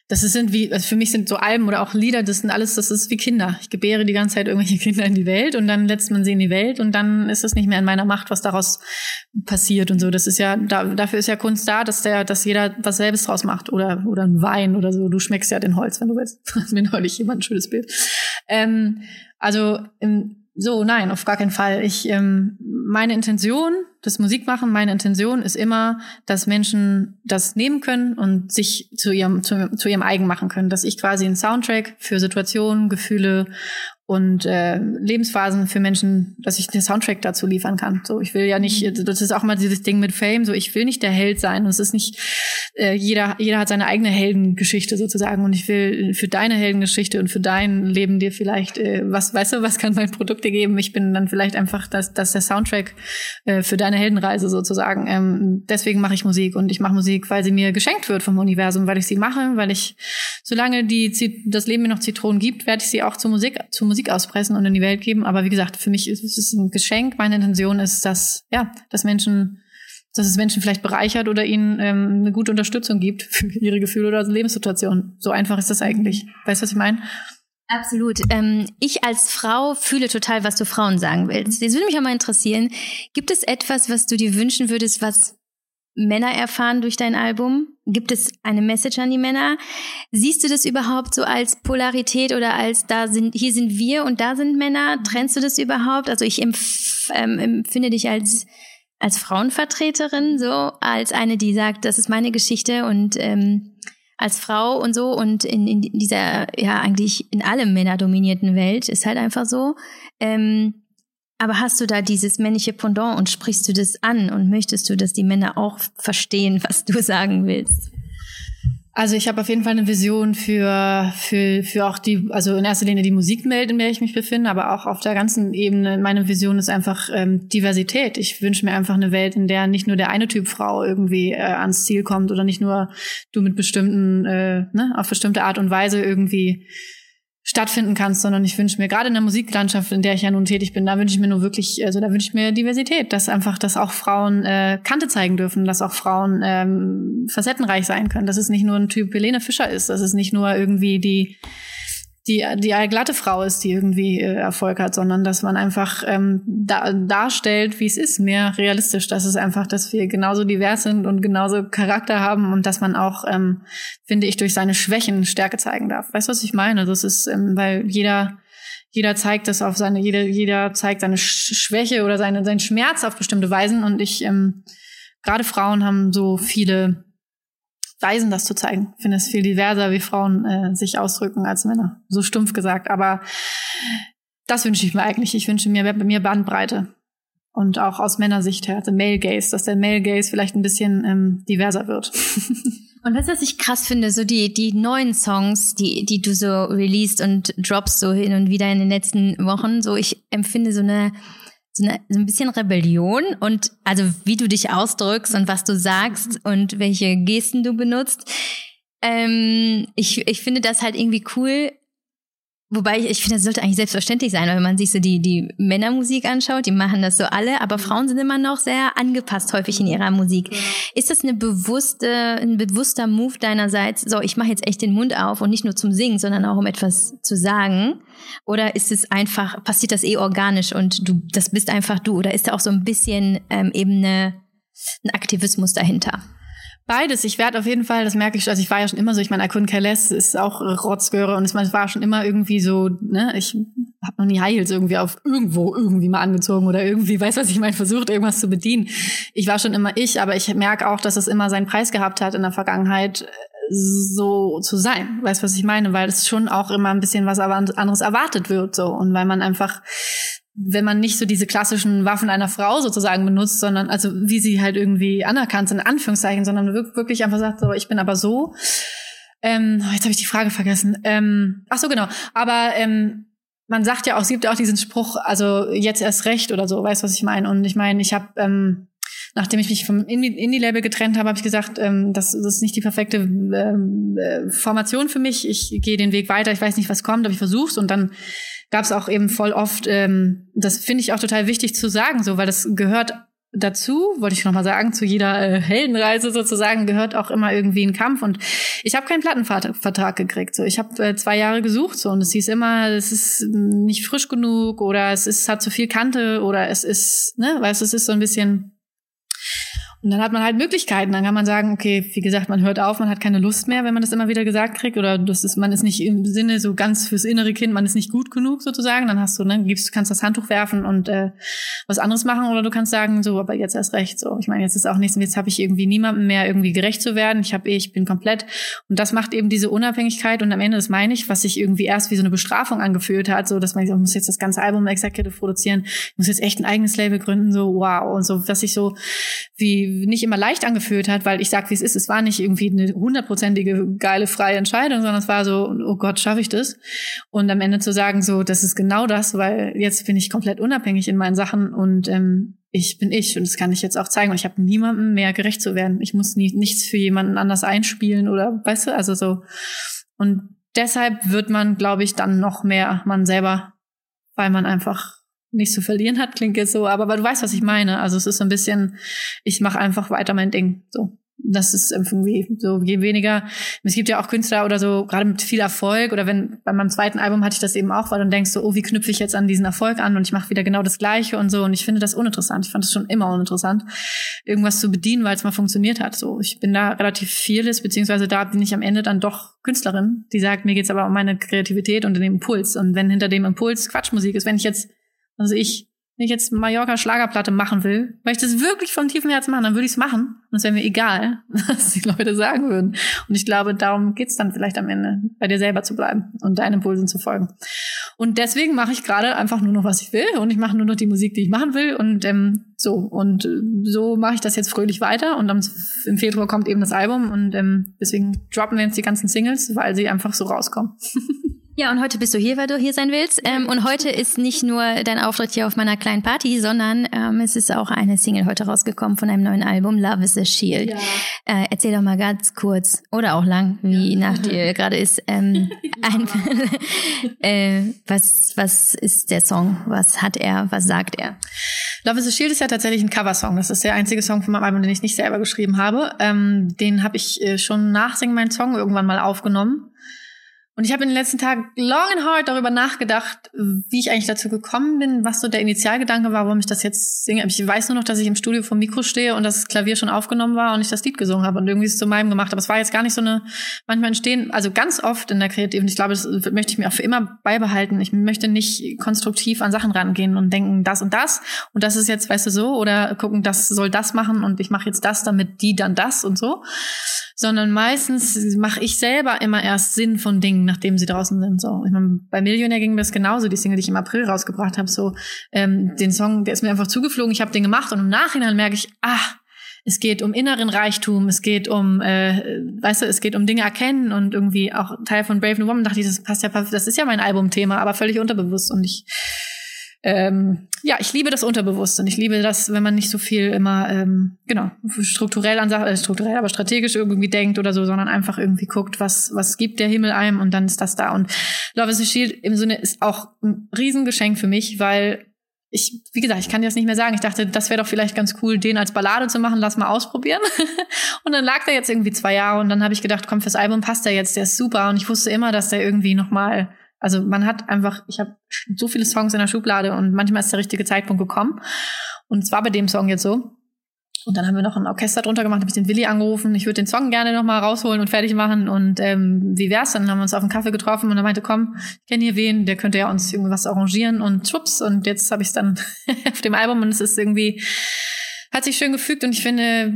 das sind wie, also für mich sind so Alben oder auch Lieder, das sind alles, das ist wie Kinder. Ich gebäre die ganze Zeit irgendwelche Kinder in die Welt und dann lässt man sie in die Welt und dann ist es nicht mehr in meiner Macht, was daraus passiert und so. Das ist ja, da, dafür ist ja Kunst da, dass der, dass jeder was selbst draus macht oder, oder ein Wein oder so. Du schmeckst ja den Holz, wenn du willst. Mir neulich jemand ein schönes Bild. Ähm, also, im, so, nein, auf gar keinen Fall. Ich, ähm, meine Intention, das Musikmachen, meine Intention ist immer, dass Menschen das nehmen können und sich zu ihrem, zu, zu ihrem eigen machen können. Dass ich quasi einen Soundtrack für Situationen, Gefühle und äh, Lebensphasen für Menschen, dass ich den Soundtrack dazu liefern kann. So, ich will ja nicht, mhm. das ist auch mal dieses Ding mit Fame, so ich will nicht der Held sein. Und es ist nicht, äh, jeder, jeder hat seine eigene Heldengeschichte sozusagen. Und ich will für deine Heldengeschichte und für dein Leben dir vielleicht, äh, was, weißt du, was kann mein Produkt dir geben? Ich bin dann vielleicht einfach das, das der Soundtrack äh, für deine Heldenreise sozusagen. Ähm, deswegen mache ich Musik und ich mache Musik, weil sie mir geschenkt wird vom Universum, weil ich sie mache, weil ich, solange die, das Leben mir noch Zitronen gibt, werde ich sie auch zur Musik, zur Musik Musik auspressen und in die Welt geben. Aber wie gesagt, für mich ist es ein Geschenk. Meine Intention ist, dass, ja, dass Menschen, dass es Menschen vielleicht bereichert oder ihnen ähm, eine gute Unterstützung gibt für ihre Gefühle oder Lebenssituationen. So einfach ist das eigentlich. Weißt du, was ich meine? Absolut. Ähm, ich als Frau fühle total, was du Frauen sagen willst. Das würde mich auch mal interessieren. Gibt es etwas, was du dir wünschen würdest, was Männer erfahren durch dein Album? Gibt es eine Message an die Männer? Siehst du das überhaupt so als Polarität oder als da sind, hier sind wir und da sind Männer? Trennst du das überhaupt? Also ich empf, ähm, empfinde dich als, als Frauenvertreterin, so, als eine, die sagt, das ist meine Geschichte und, ähm, als Frau und so und in, in dieser, ja, eigentlich in allem männerdominierten Welt ist halt einfach so. Ähm, aber hast du da dieses männliche Pendant und sprichst du das an und möchtest du, dass die Männer auch verstehen, was du sagen willst? Also ich habe auf jeden Fall eine Vision für, für, für auch die, also in erster Linie die Musikwelt, in der ich mich befinde, aber auch auf der ganzen Ebene. Meine Vision ist einfach ähm, Diversität. Ich wünsche mir einfach eine Welt, in der nicht nur der eine Typ Frau irgendwie äh, ans Ziel kommt oder nicht nur du mit bestimmten, äh, ne, auf bestimmte Art und Weise irgendwie stattfinden kannst, sondern ich wünsche mir gerade in der Musiklandschaft, in der ich ja nun tätig bin, da wünsche ich mir nur wirklich, also da wünsche ich mir Diversität, dass einfach, dass auch Frauen äh, Kante zeigen dürfen, dass auch Frauen ähm, facettenreich sein können, dass es nicht nur ein Typ Helene Fischer ist, dass es nicht nur irgendwie die die, die eine glatte Frau ist, die irgendwie äh, Erfolg hat, sondern dass man einfach ähm, da, darstellt, wie es ist, mehr realistisch. Das ist einfach, dass wir genauso divers sind und genauso Charakter haben und dass man auch, ähm, finde ich, durch seine Schwächen Stärke zeigen darf. Weißt du, was ich meine? Das ist, ähm, weil jeder jeder zeigt das auf seine, jeder, jeder zeigt seine Schwäche oder seine, seinen Schmerz auf bestimmte Weisen und ich, ähm, gerade Frauen haben so viele Weisen, das zu zeigen. Ich finde es viel diverser, wie Frauen äh, sich ausdrücken als Männer. So stumpf gesagt. Aber das wünsche ich mir eigentlich. Ich wünsche mir, mir Bandbreite. Und auch aus Männersicht her, also Male Gaze, dass der Male Gaze vielleicht ein bisschen ähm, diverser wird. Und du, was ich krass finde? So die, die neuen Songs, die, die du so released und droppst so hin und wieder in den letzten Wochen, so ich empfinde so eine, so, eine, so ein bisschen Rebellion und also wie du dich ausdrückst und was du sagst und welche Gesten du benutzt. Ähm, ich, ich finde das halt irgendwie cool, Wobei ich, ich finde, das sollte eigentlich selbstverständlich sein, wenn man sich so die, die Männermusik anschaut, die machen das so alle, aber Frauen sind immer noch sehr angepasst häufig in ihrer Musik. Ist das eine bewusste, ein bewusster Move deinerseits, so ich mache jetzt echt den Mund auf und nicht nur zum Singen, sondern auch um etwas zu sagen? Oder ist es einfach, passiert das eh organisch und du, das bist einfach du? Oder ist da auch so ein bisschen ähm, eben eine, ein Aktivismus dahinter? Beides. Ich werde auf jeden Fall, das merke ich, also ich war ja schon immer so, ich meine, care less ist auch Rotzgöre und es war schon immer irgendwie so, ne, ich habe noch nie Heels irgendwie auf irgendwo irgendwie mal angezogen oder irgendwie, weiß was ich meine, versucht irgendwas zu bedienen. Ich war schon immer ich, aber ich merke auch, dass es immer seinen Preis gehabt hat in der Vergangenheit, so zu sein. Weißt was ich meine? Weil es schon auch immer ein bisschen was anderes erwartet wird, so. Und weil man einfach wenn man nicht so diese klassischen Waffen einer Frau sozusagen benutzt, sondern also wie sie halt irgendwie anerkannt sind, in Anführungszeichen, sondern wirklich einfach sagt, so, ich bin aber so. Ähm, jetzt habe ich die Frage vergessen. Ähm, ach so, genau. Aber ähm, man sagt ja auch, es gibt ja auch diesen Spruch, also jetzt erst recht oder so, weißt du, was ich meine? Und ich meine, ich habe ähm, nachdem ich mich vom Indie-Label getrennt habe, habe ich gesagt, ähm, das, das ist nicht die perfekte ähm, äh, Formation für mich. Ich gehe den Weg weiter, ich weiß nicht, was kommt, aber ich versuch's und dann gab es auch eben voll oft, ähm, das finde ich auch total wichtig zu sagen, so, weil das gehört dazu, wollte ich noch mal sagen, zu jeder äh, Heldenreise sozusagen gehört auch immer irgendwie ein Kampf und ich habe keinen Plattenvertrag gekriegt. So, ich habe äh, zwei Jahre gesucht so und es hieß immer, es ist nicht frisch genug oder es ist hat zu viel Kante oder es ist, ne, weißt, es ist so ein bisschen und dann hat man halt Möglichkeiten. Dann kann man sagen, okay, wie gesagt, man hört auf, man hat keine Lust mehr, wenn man das immer wieder gesagt kriegt. Oder das ist, man ist nicht im Sinne so ganz fürs innere Kind, man ist nicht gut genug sozusagen. Dann hast du, ne, gibst, kannst das Handtuch werfen und äh, was anderes machen. Oder du kannst sagen, so, aber jetzt erst recht. So, ich meine, jetzt ist auch nichts, jetzt habe ich irgendwie niemandem mehr irgendwie gerecht zu werden. Ich habe eh, ich bin komplett. Und das macht eben diese Unabhängigkeit. Und am Ende, das meine ich, was sich irgendwie erst wie so eine Bestrafung angefühlt hat, so dass man, ich muss jetzt das ganze Album Executive produzieren, ich muss jetzt echt ein eigenes Label gründen, so wow. Und so, dass ich so wie nicht immer leicht angefühlt hat, weil ich sag, wie es ist, es war nicht irgendwie eine hundertprozentige geile freie Entscheidung, sondern es war so, oh Gott, schaffe ich das? Und am Ende zu sagen, so, das ist genau das, weil jetzt bin ich komplett unabhängig in meinen Sachen und ähm, ich bin ich und das kann ich jetzt auch zeigen und ich habe niemandem mehr gerecht zu werden. Ich muss nie, nichts für jemanden anders einspielen oder weißt du, also so. Und deshalb wird man, glaube ich, dann noch mehr man selber, weil man einfach nichts zu verlieren hat, klingt jetzt so, aber, aber du weißt, was ich meine. Also es ist so ein bisschen, ich mache einfach weiter mein Ding. So. Das ist irgendwie so, je weniger, es gibt ja auch Künstler oder so, gerade mit viel Erfolg, oder wenn, bei meinem zweiten Album hatte ich das eben auch, weil dann denkst du, oh, wie knüpfe ich jetzt an diesen Erfolg an und ich mache wieder genau das Gleiche und so. Und ich finde das uninteressant. Ich fand es schon immer uninteressant, irgendwas zu bedienen, weil es mal funktioniert hat. So, ich bin da relativ vieles, beziehungsweise da bin ich am Ende dann doch Künstlerin, die sagt, mir geht's aber um meine Kreativität und den Impuls. Und wenn hinter dem Impuls Quatschmusik ist, wenn ich jetzt also ich wenn ich jetzt Mallorca Schlagerplatte machen will, weil ich das wirklich von tiefem Herzen machen, dann würde ich es machen. Und es wäre mir egal, was die Leute sagen würden. Und ich glaube, darum geht's dann vielleicht am Ende, bei dir selber zu bleiben und deinen Impulsen zu folgen. Und deswegen mache ich gerade einfach nur noch, was ich will. Und ich mache nur noch die Musik, die ich machen will. Und ähm, so. Und äh, so mache ich das jetzt fröhlich weiter. Und im Februar kommt eben das Album. Und ähm, deswegen droppen wir jetzt die ganzen Singles, weil sie einfach so rauskommen. Ja, und heute bist du hier, weil du hier sein willst. Ähm, und heute ist nicht nur dein Auftritt hier auf meiner kleinen Party, sondern ähm, es ist auch eine Single heute rausgekommen von einem neuen Album, Love is a Shield. Ja. Äh, erzähl doch mal ganz kurz oder auch lang, wie ja. nach dir gerade ist. Ähm, ein, äh, was, was ist der Song? Was hat er? Was sagt er? Love is a Shield ist ja tatsächlich ein Coversong. Das ist der einzige Song von meinem Album, den ich nicht selber geschrieben habe. Ähm, den habe ich äh, schon nach Singen meinen Song irgendwann mal aufgenommen. Und ich habe in den letzten Tagen long and hard darüber nachgedacht, wie ich eigentlich dazu gekommen bin, was so der Initialgedanke war, warum ich das jetzt singe. Ich weiß nur noch, dass ich im Studio vom Mikro stehe und das Klavier schon aufgenommen war und ich das Lied gesungen habe und irgendwie es zu meinem gemacht habe. Es war jetzt gar nicht so eine, manchmal entstehen, also ganz oft in der Kreativen, ich glaube, das möchte ich mir auch für immer beibehalten. Ich möchte nicht konstruktiv an Sachen rangehen und denken, das und das und das ist jetzt, weißt du, so oder gucken, das soll das machen und ich mache jetzt das, damit die dann das und so sondern meistens mache ich selber immer erst Sinn von Dingen, nachdem sie draußen sind. So, ich mein, bei Millionär ging mir das genauso. Die Single, die ich im April rausgebracht habe, so ähm, den Song, der ist mir einfach zugeflogen. Ich habe den gemacht und im Nachhinein merke ich, ah, es geht um inneren Reichtum, es geht um, äh, weißt du, es geht um Dinge erkennen und irgendwie auch Teil von Brave New Woman dachte ich, das passt ja, das ist ja mein Albumthema, aber völlig unterbewusst und ich ähm, ja, ich liebe das Unterbewusste und ich liebe das, wenn man nicht so viel immer, ähm, genau, strukturell an Sachen, äh, strukturell, aber strategisch irgendwie denkt oder so, sondern einfach irgendwie guckt, was, was gibt der Himmel einem und dann ist das da. Und Love is a Shield im Sinne ist auch ein Riesengeschenk für mich, weil ich, wie gesagt, ich kann dir das nicht mehr sagen. Ich dachte, das wäre doch vielleicht ganz cool, den als Ballade zu machen. Lass mal ausprobieren. und dann lag der jetzt irgendwie zwei Jahre und dann habe ich gedacht, komm, fürs Album passt der jetzt, der ist super. Und ich wusste immer, dass der irgendwie noch mal also man hat einfach, ich habe so viele Songs in der Schublade und manchmal ist der richtige Zeitpunkt gekommen. Und es war bei dem Song jetzt so. Und dann haben wir noch ein Orchester drunter gemacht, habe ich den Willi angerufen, ich würde den Song gerne nochmal rausholen und fertig machen. Und ähm, wie wär's? Dann haben wir uns auf einen Kaffee getroffen und er meinte, komm, ich kenne hier wen, der könnte ja uns irgendwas arrangieren und schwupps. Und jetzt habe ich es dann auf dem Album und es ist irgendwie, hat sich schön gefügt und ich finde,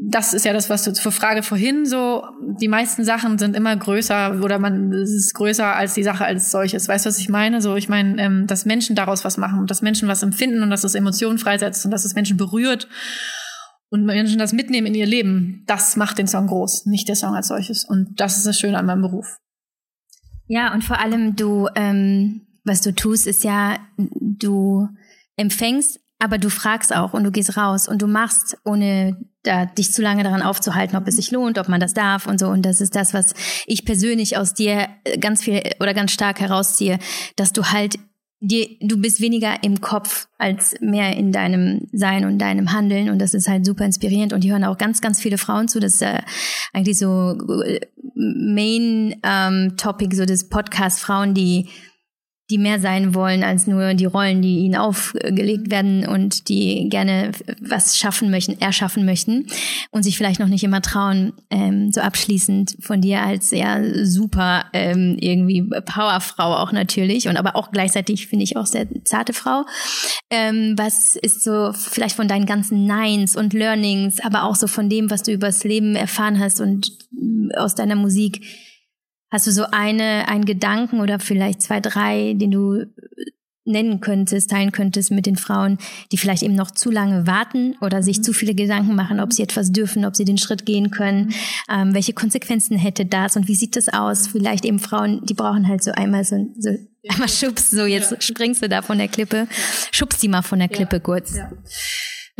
das ist ja das, was du zur Frage vorhin so, die meisten Sachen sind immer größer oder man ist größer als die Sache als solches. Weißt du, was ich meine? So, ich meine, ähm, dass Menschen daraus was machen und dass Menschen was empfinden und dass es Emotionen freisetzt und dass es Menschen berührt und Menschen das mitnehmen in ihr Leben. Das macht den Song groß, nicht der Song als solches. Und das ist das Schöne an meinem Beruf. Ja, und vor allem du, ähm, was du tust, ist ja, du empfängst aber du fragst auch und du gehst raus und du machst, ohne da, dich zu lange daran aufzuhalten, ob es sich lohnt, ob man das darf und so. Und das ist das, was ich persönlich aus dir ganz viel oder ganz stark herausziehe, dass du halt dir, du bist weniger im Kopf als mehr in deinem Sein und deinem Handeln. Und das ist halt super inspirierend. Und die hören auch ganz, ganz viele Frauen zu. Das ist äh, eigentlich so äh, Main ähm, Topic so des Podcast Frauen, die die mehr sein wollen als nur die Rollen, die ihnen aufgelegt werden und die gerne was schaffen möchten, erschaffen möchten und sich vielleicht noch nicht immer trauen, ähm, so abschließend von dir als sehr super ähm, irgendwie Powerfrau auch natürlich und aber auch gleichzeitig finde ich auch sehr zarte Frau. Ähm, was ist so vielleicht von deinen ganzen Nines und Learnings, aber auch so von dem, was du übers Leben erfahren hast und aus deiner Musik, Hast du so eine, einen Gedanken oder vielleicht zwei, drei, den du nennen könntest, teilen könntest mit den Frauen, die vielleicht eben noch zu lange warten oder sich zu viele Gedanken machen, ob sie etwas dürfen, ob sie den Schritt gehen können, ähm, welche Konsequenzen hätte das und wie sieht das aus? Vielleicht eben Frauen, die brauchen halt so einmal so, so einmal Schubs, so jetzt ja. springst du da von der Klippe, schubst die mal von der Klippe ja. kurz. Ja.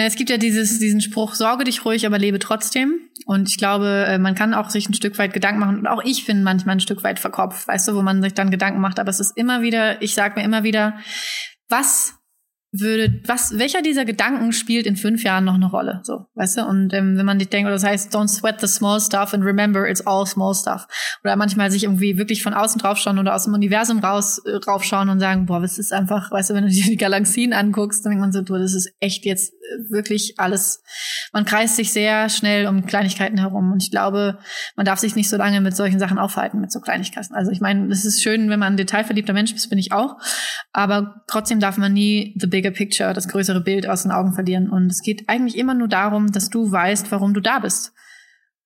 Es gibt ja dieses, diesen Spruch, sorge dich ruhig, aber lebe trotzdem. Und ich glaube, äh, man kann auch sich ein Stück weit Gedanken machen. Und auch ich bin manchmal ein Stück weit verkopft, weißt du, wo man sich dann Gedanken macht. Aber es ist immer wieder, ich sage mir immer wieder, was würde, was, welcher dieser Gedanken spielt in fünf Jahren noch eine Rolle? So, weißt du? Und ähm, wenn man nicht denkt, oder das heißt, don't sweat the small stuff and remember it's all small stuff. Oder manchmal sich irgendwie wirklich von außen draufschauen oder aus dem Universum raus äh, raufschauen und sagen, boah, das ist einfach, weißt du, wenn du dir die Galaxien anguckst, dann denkt man so, du, das ist echt jetzt äh, wirklich alles. Man kreist sich sehr schnell um Kleinigkeiten herum. Und ich glaube, man darf sich nicht so lange mit solchen Sachen aufhalten, mit so Kleinigkeiten. Also ich meine, es ist schön, wenn man ein detailverliebter Mensch ist, bin ich auch. Aber trotzdem darf man nie the big bigger picture, das größere Bild aus den Augen verlieren. Und es geht eigentlich immer nur darum, dass du weißt, warum du da bist.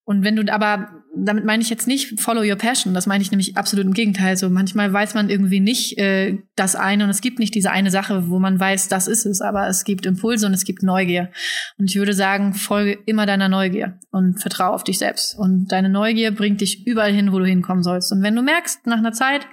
Und wenn du aber, damit meine ich jetzt nicht follow your passion, das meine ich nämlich absolut im Gegenteil. So manchmal weiß man irgendwie nicht äh, das eine und es gibt nicht diese eine Sache, wo man weiß, das ist es, aber es gibt Impulse und es gibt Neugier. Und ich würde sagen, folge immer deiner Neugier und vertraue auf dich selbst. Und deine Neugier bringt dich überall hin, wo du hinkommen sollst. Und wenn du merkst, nach einer Zeit,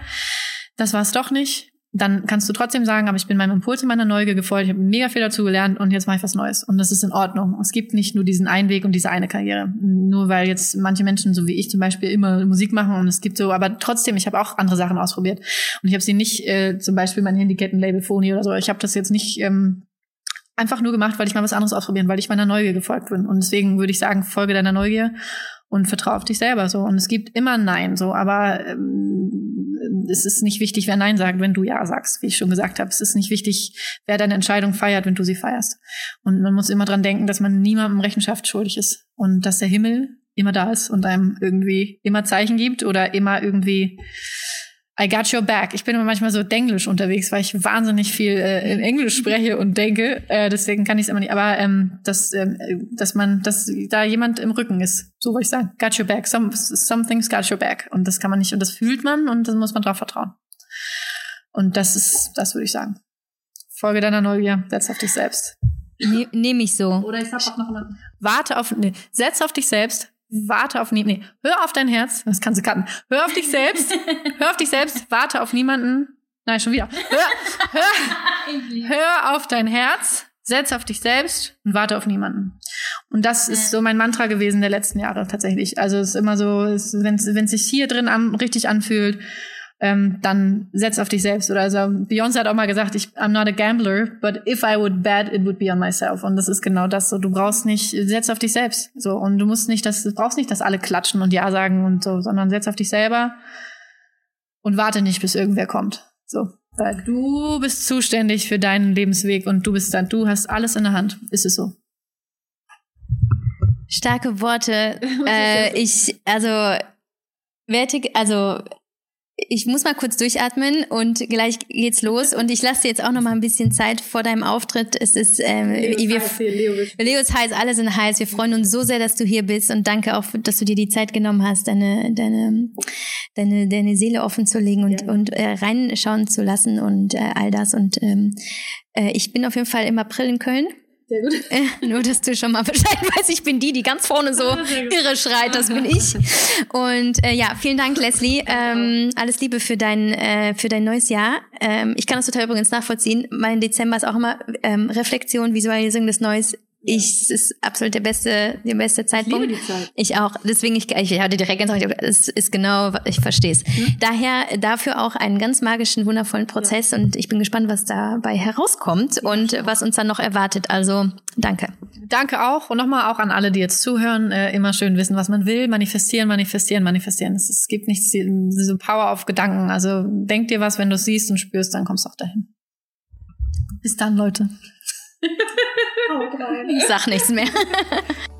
das war es doch nicht, dann kannst du trotzdem sagen, aber ich bin meinem Impuls und meiner Neugier gefolgt, ich habe mega viel dazu gelernt und jetzt mache ich was Neues. Und das ist in Ordnung. Es gibt nicht nur diesen einen Weg und diese eine Karriere. Nur weil jetzt manche Menschen, so wie ich zum Beispiel, immer Musik machen und es gibt so, aber trotzdem, ich habe auch andere Sachen ausprobiert. Und ich habe sie nicht, äh, zum Beispiel mein Handykettenlabel Phony oder so, ich habe das jetzt nicht ähm, einfach nur gemacht, weil ich mal was anderes ausprobieren, weil ich meiner Neugier gefolgt bin. Und deswegen würde ich sagen, folge deiner Neugier und vertraue auf dich selber so. Und es gibt immer Nein so, aber ähm, es ist nicht wichtig, wer Nein sagt, wenn du Ja sagst, wie ich schon gesagt habe. Es ist nicht wichtig, wer deine Entscheidung feiert, wenn du sie feierst. Und man muss immer dran denken, dass man niemandem Rechenschaft schuldig ist und dass der Himmel immer da ist und einem irgendwie immer Zeichen gibt oder immer irgendwie I got your back. Ich bin immer manchmal so denglisch unterwegs, weil ich wahnsinnig viel äh, in Englisch spreche und denke. Äh, deswegen kann ich es immer nicht. Aber ähm, dass, ähm, dass man, dass da jemand im Rücken ist, so würde ich sagen. Got your back. Some, some things got your back. Und das kann man nicht. Und das fühlt man und das muss man drauf vertrauen. Und das ist, das würde ich sagen. Folge deiner Neugier, setz auf dich selbst. Ne, Nehme ich so. Oder ich hab auch noch eine. Warte auf, nee, setz auf dich selbst, warte auf niemanden. Nee, hör auf dein Herz. Das kannst du cutten. Hör auf dich selbst. hör auf dich selbst. Warte auf niemanden. Nein, schon wieder. Hör, hör, hör auf dein Herz. Setz auf dich selbst und warte auf niemanden. Und das ist so mein Mantra gewesen der letzten Jahre tatsächlich. Also es ist immer so, wenn es sich hier drin an, richtig anfühlt, ähm, dann setz auf dich selbst. Oder also Beyoncé hat auch mal gesagt, ich I'm not a gambler, but if I would bet, it would be on myself. Und das ist genau das. So, du brauchst nicht, setz auf dich selbst. So und du musst nicht, das, du brauchst nicht, dass alle klatschen und ja sagen und so, sondern setz auf dich selber und warte nicht, bis irgendwer kommt. So, weil du bist zuständig für deinen Lebensweg und du bist dann, du hast alles in der Hand. Ist es so? Starke Worte. äh, ich, also, wertig, also ich muss mal kurz durchatmen und gleich geht's los. Und ich lasse dir jetzt auch noch mal ein bisschen Zeit vor deinem Auftritt. Es ist ähm, wir, heiß Leo, Leo ist heiß, alle sind heiß. Wir freuen uns so sehr, dass du hier bist und danke auch, dass du dir die Zeit genommen hast, deine deine deine, deine Seele offen zu legen und ja. und äh, reinschauen zu lassen und äh, all das. Und ähm, äh, ich bin auf jeden Fall im April in Köln. Sehr gut. Äh, nur, dass du schon mal Bescheid weißt, ich bin die, die ganz vorne so irre schreit, das bin ich. Und äh, ja, vielen Dank, Leslie. Ähm, alles Liebe für dein, äh, für dein neues Jahr. Ähm, ich kann das total übrigens nachvollziehen. Mein Dezember ist auch immer ähm, Reflexion, Visualisierung des Neues ich, es ist absolut der beste, der beste Zeitpunkt. Ich liebe die Zeit. Ich auch. Deswegen, ich, ich hatte direkt gesagt, es ist genau, ich verstehe es. Mhm. Daher dafür auch einen ganz magischen, wundervollen Prozess ja. und ich bin gespannt, was dabei herauskommt und was uns dann noch erwartet. Also, danke. Danke auch und nochmal auch an alle, die jetzt zuhören, äh, immer schön wissen, was man will, manifestieren, manifestieren, manifestieren. Es, es gibt nichts, so Power auf Gedanken. Also, denk dir was, wenn du es siehst und spürst, dann kommst du auch dahin. Bis dann, Leute. Ich sag nichts mehr.